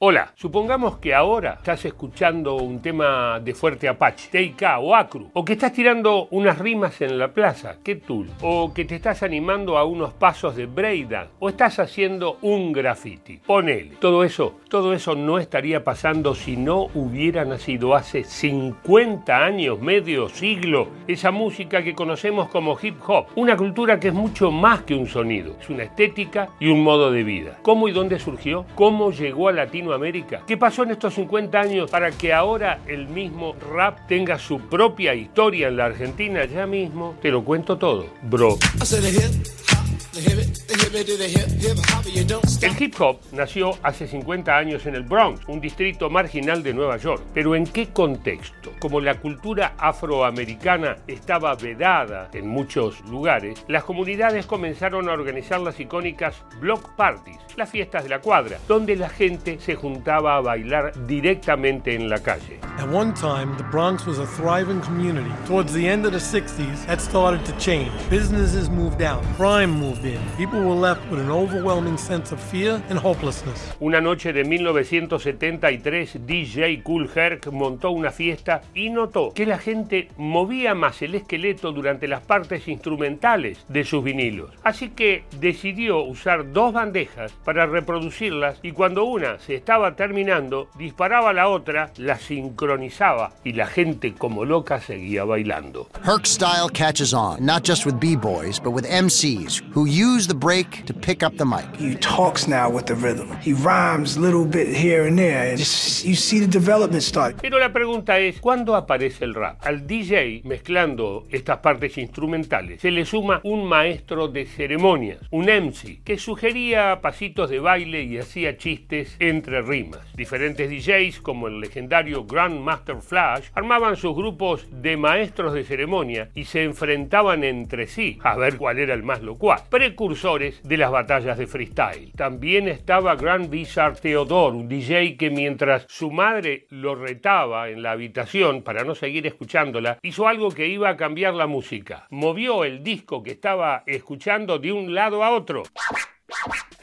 Hola, supongamos que ahora estás escuchando un tema de Fuerte Apache, TK o Acru, o que estás tirando unas rimas en la plaza, qué tool, o que te estás animando a unos pasos de Breida, o estás haciendo un graffiti. Ponele. Todo eso, todo eso no estaría pasando si no hubiera nacido hace 50 años, medio siglo, esa música que conocemos como hip hop, una cultura que es mucho más que un sonido, es una estética y un modo de vida. ¿Cómo y dónde surgió? ¿Cómo llegó a Latinoamérica? América? ¿Qué pasó en estos 50 años para que ahora el mismo rap tenga su propia historia en la Argentina? Ya mismo te lo cuento todo, bro. El hip hop nació hace 50 años en el Bronx, un distrito marginal de Nueva York. Pero ¿en qué contexto? Como la cultura afroamericana estaba vedada en muchos lugares, las comunidades comenzaron a organizar las icónicas block parties, las fiestas de la cuadra, donde la gente se juntaba a bailar directamente en la calle. At one time, the Bronx was a thriving community. Towards the end of the 60s, that started to change. Businesses moved out, crime moved in. People were left with an overwhelming sense of fear and hopelessness. Una noche de 1973, DJ Cool Herc montó una fiesta y notó que la gente movía más el esqueleto durante las partes instrumentales de sus vinilos. Así que decidió usar dos bandejas para reproducirlas y cuando una se estaba terminando, disparaba la otra, la sincronizaba y la gente como loca seguía bailando. Herc's style catches on, not just with b-boys, but with MCs who use the break to pick up the mic. He talks now with the rhythm. He rhymes a little bit here and there. Just, you see the development start. Pero la pregunta es, ¿cuándo aparece el rap? Al DJ mezclando estas partes instrumentales se le suma un maestro de ceremonias, un MC, que sugería pasitos de baile y hacía chistes entre rimas. Diferentes DJs, como el legendario Grandmaster Flash, armaban sus grupos de maestros de ceremonia y se enfrentaban entre sí a ver cuál era el más locuaz precursores de las batallas de freestyle. También estaba Grand Bizarre Theodore, un DJ que mientras su madre lo retaba en la habitación para no seguir escuchándola, hizo algo que iba a cambiar la música. Movió el disco que estaba escuchando de un lado a otro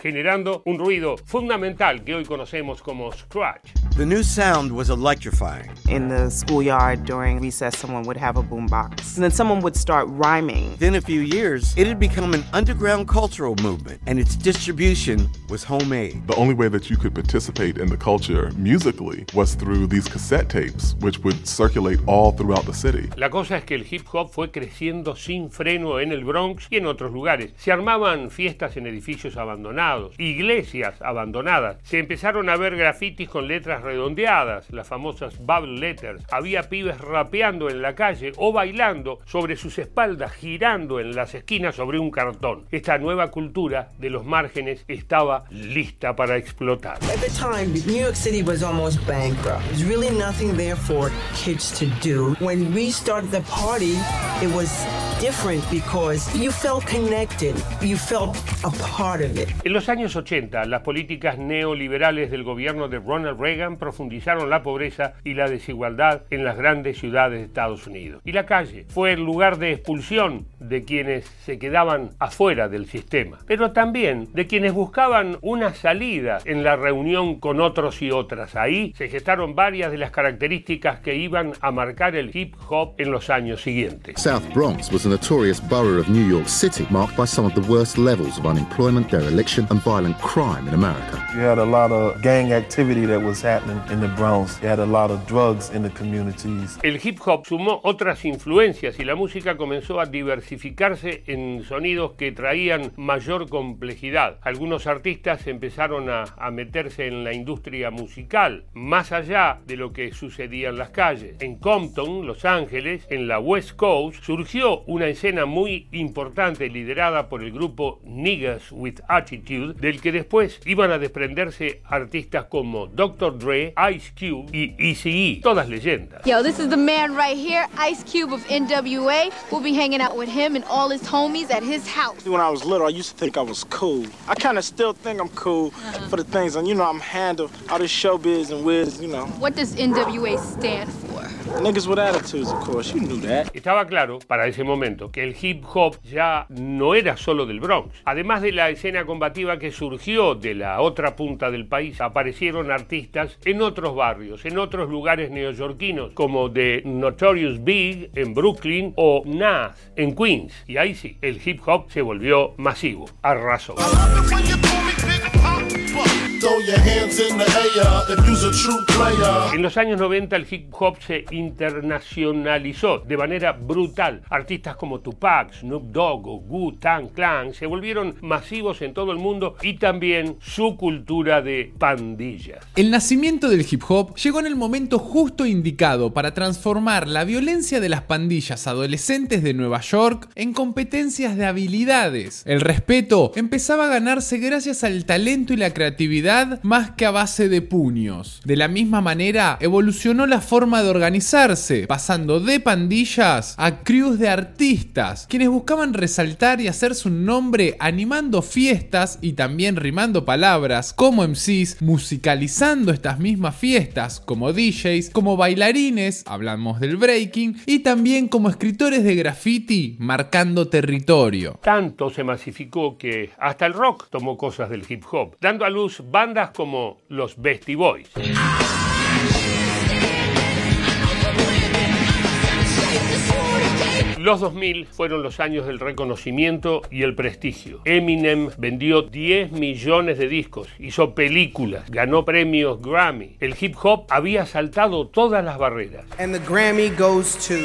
generando un ruido fundamental que hoy conocemos como scratch. The new sound was electrifying. In the schoolyard during recess, someone would have a boombox. And then someone would start rhyming. Then a few years, it had become an underground cultural movement, and its distribution was homemade. The only way that you could participate in the culture musically was through these cassette tapes, which would circulate all throughout the city. La cosa es que el hip hop fue creciendo sin freno en el Bronx y en otros lugares. Se armaban fiestas en edificios abandonados, iglesias abandonadas. Se empezaron a ver grafitis con letras redondeadas, las famosas bubble letters. Había pibes rapeando en la calle o bailando sobre sus espaldas, girando en las esquinas sobre un cartón. Esta nueva cultura de los márgenes estaba lista para explotar. At the time, New York City was almost bankrupt. There's really nothing there for kids to do. When we started the party, it was different because you felt connected. You felt a part of it. En los años 80, las políticas neoliberales del gobierno de Ronald Reagan profundizaron la pobreza y la desigualdad en las grandes ciudades de Estados Unidos. Y la calle fue el lugar de expulsión de quienes se quedaban afuera del sistema, pero también de quienes buscaban una salida en la reunión con otros y otras. Ahí se gestaron varias de las características que iban a marcar el hip hop en los años siguientes. South Bronx was a notorious borough of New York City, marked by some of the worst levels of unemployment, dereliction, and violent crime in America. You had a lot of gang activity that was happening in the Bronx. You had a lot of drugs in the communities. El hip hop sumó otras influencias y la música comenzó a diversificarse en sonidos que traían mayor complejidad. Algunos artistas empezaron a, a meterse en la industria musical, más allá de lo que sucedía en las calles. En Compton, Los Ángeles, en la West Coast, surgió una escena muy importante liderada por el grupo Niggas with Attitude, del que después iban a desprenderse artistas como Dr. Dre, Ice Cube y Eazy-E, todas leyendas. Yo, this is the man right here, Ice Cube of NWA. We'll be hanging out with him and all his homies at his house. When I was little, I used to think I was cool. I kind of still think I'm cool for the things, and you know, I'm handle all this showbiz and whiz, you know. What does NWA stand for? Niggas with attitudes, of course. You knew that. Estaba claro para ese momento que el hip hop ya no era solo del Bronx. Además de la escena combativa que surgió de la otra punta del país, aparecieron artistas en otros barrios, en otros lugares neoyorquinos, como The Notorious Big en Brooklyn o Nas en Queens. Y ahí sí, el hip hop se volvió masivo. Arrasó. En los años 90 el hip hop se internacionalizó de manera brutal. Artistas como Tupac, Snoop Dogg o Wu-Tang Clan se volvieron masivos en todo el mundo y también su cultura de pandillas. El nacimiento del hip hop llegó en el momento justo indicado para transformar la violencia de las pandillas adolescentes de Nueva York en competencias de habilidades. El respeto empezaba a ganarse gracias al talento y la creatividad más que a base de puños. De la misma manera, evolucionó la forma de organizarse, pasando de pandillas a crews de artistas, quienes buscaban resaltar y hacerse un nombre animando fiestas y también rimando palabras como MCs, musicalizando estas mismas fiestas como DJs, como bailarines, hablamos del breaking, y también como escritores de graffiti marcando territorio. Tanto se masificó que hasta el rock tomó cosas del hip hop, dando a luz bandas como los Beastie Boys. Los 2000 fueron los años del reconocimiento y el prestigio. Eminem vendió 10 millones de discos, hizo películas, ganó premios Grammy. El hip hop había saltado todas las barreras. And the Grammy goes to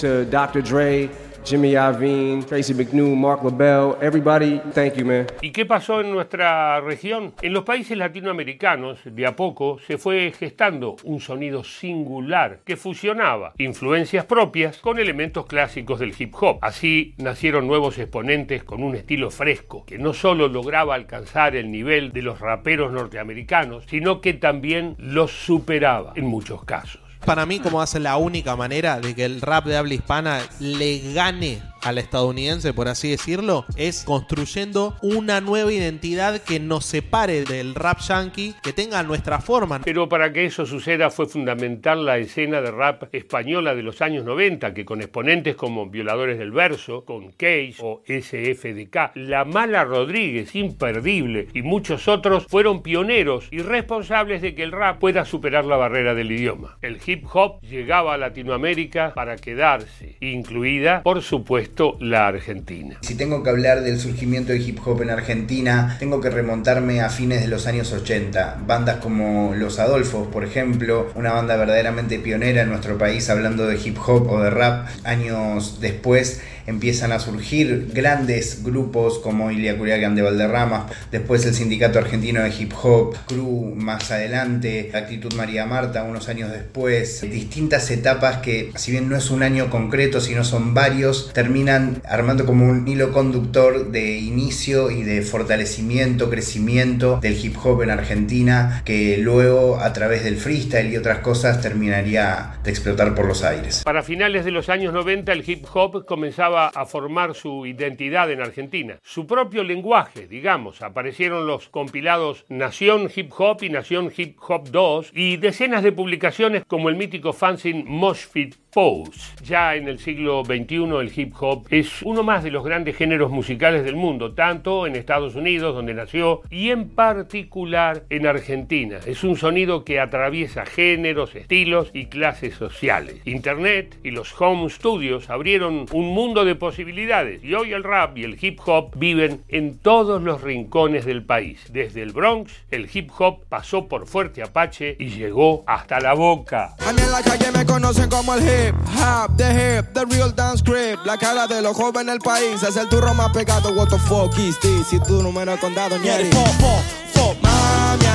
to Dr. Dre, Jimmy Iovine, Tracy McNew, Mark LaBelle, everybody, thank you, man. ¿Y qué pasó en nuestra región? En los países latinoamericanos, de a poco, se fue gestando un sonido singular que fusionaba influencias propias con elementos clásicos del hip hop. Así nacieron nuevos exponentes con un estilo fresco, que no solo lograba alcanzar el nivel de los raperos norteamericanos, sino que también los superaba en muchos casos. Para mí, como hace la única manera de que el rap de habla hispana le gane al estadounidense, por así decirlo, es construyendo una nueva identidad que nos separe del rap yankee, que tenga nuestra forma. Pero para que eso suceda fue fundamental la escena de rap española de los años 90, que con exponentes como Violadores del Verso, con Cage o SFDK, La Mala Rodríguez, imperdible, y muchos otros fueron pioneros y responsables de que el rap pueda superar la barrera del idioma. El hip hop llegaba a Latinoamérica para quedarse, incluida, por supuesto, la Argentina. Si tengo que hablar del surgimiento del hip hop en Argentina, tengo que remontarme a fines de los años 80. Bandas como Los Adolfos, por ejemplo, una banda verdaderamente pionera en nuestro país hablando de hip hop o de rap. Años después empiezan a surgir grandes grupos como Ilia Curiagan de Valderrama, después el Sindicato Argentino de Hip Hop, Crew más adelante, Actitud María Marta unos años después, distintas etapas que si bien no es un año concreto, sino son varios, terminan armando como un hilo conductor de inicio y de fortalecimiento, crecimiento del hip hop en Argentina, que luego a través del freestyle y otras cosas terminaría de explotar por los aires. Para finales de los años 90 el hip hop comenzaba a formar su identidad en Argentina, su propio lenguaje, digamos. Aparecieron los compilados Nación Hip Hop y Nación Hip Hop 2 y decenas de publicaciones como el mítico fanzine Moshfit Pose. Ya en el siglo XXI el hip hop es uno más de los grandes géneros musicales del mundo, tanto en Estados Unidos, donde nació, y en particular en Argentina. Es un sonido que atraviesa géneros, estilos y clases sociales. Internet y los home studios abrieron un mundo de posibilidades y hoy el rap y el hip hop viven en todos los rincones del país. Desde el Bronx, el hip hop pasó por Fuerte Apache y llegó hasta la boca. A mí en la calle me conocen como el hip hop, the hip, the real dance script. La cara de los jóvenes del país es el turro más pegado. What the fuck is this? Si tú no me has contado,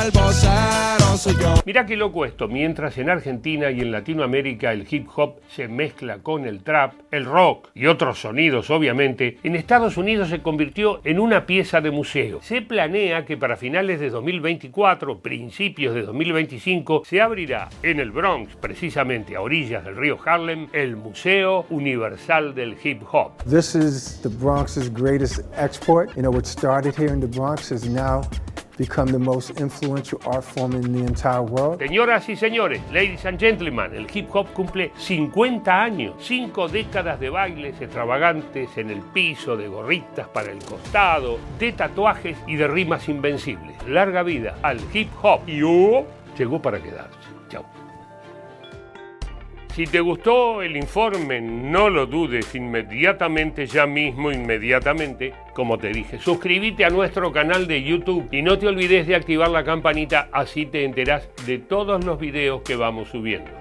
ñeri. Mami, al vocero soy yo. Mirá qué loco esto, mientras en Argentina y en Latinoamérica el hip hop se mezcla con el trap, el rock y otros sonidos obviamente, en Estados Unidos se convirtió en una pieza de museo. Se planea que para finales de 2024, principios de 2025, se abrirá en el Bronx, precisamente a orillas del río Harlem, el Museo Universal del Hip Hop. This is the Bronx's greatest export. You know, what started here in the Bronx is now become the most influential art form in the entire world. Señoras y señores, ladies and gentlemen, el hip hop cumple 50 años, 5 décadas de bailes extravagantes en el piso, de gorritas para el costado, de tatuajes y de rimas invencibles. Larga vida al hip hop. Y oh, llegó para quedarse. Chao. Si te gustó el informe, no lo dudes inmediatamente, ya mismo, inmediatamente, como te dije. Suscríbete a nuestro canal de YouTube y no te olvides de activar la campanita, así te enterás de todos los videos que vamos subiendo.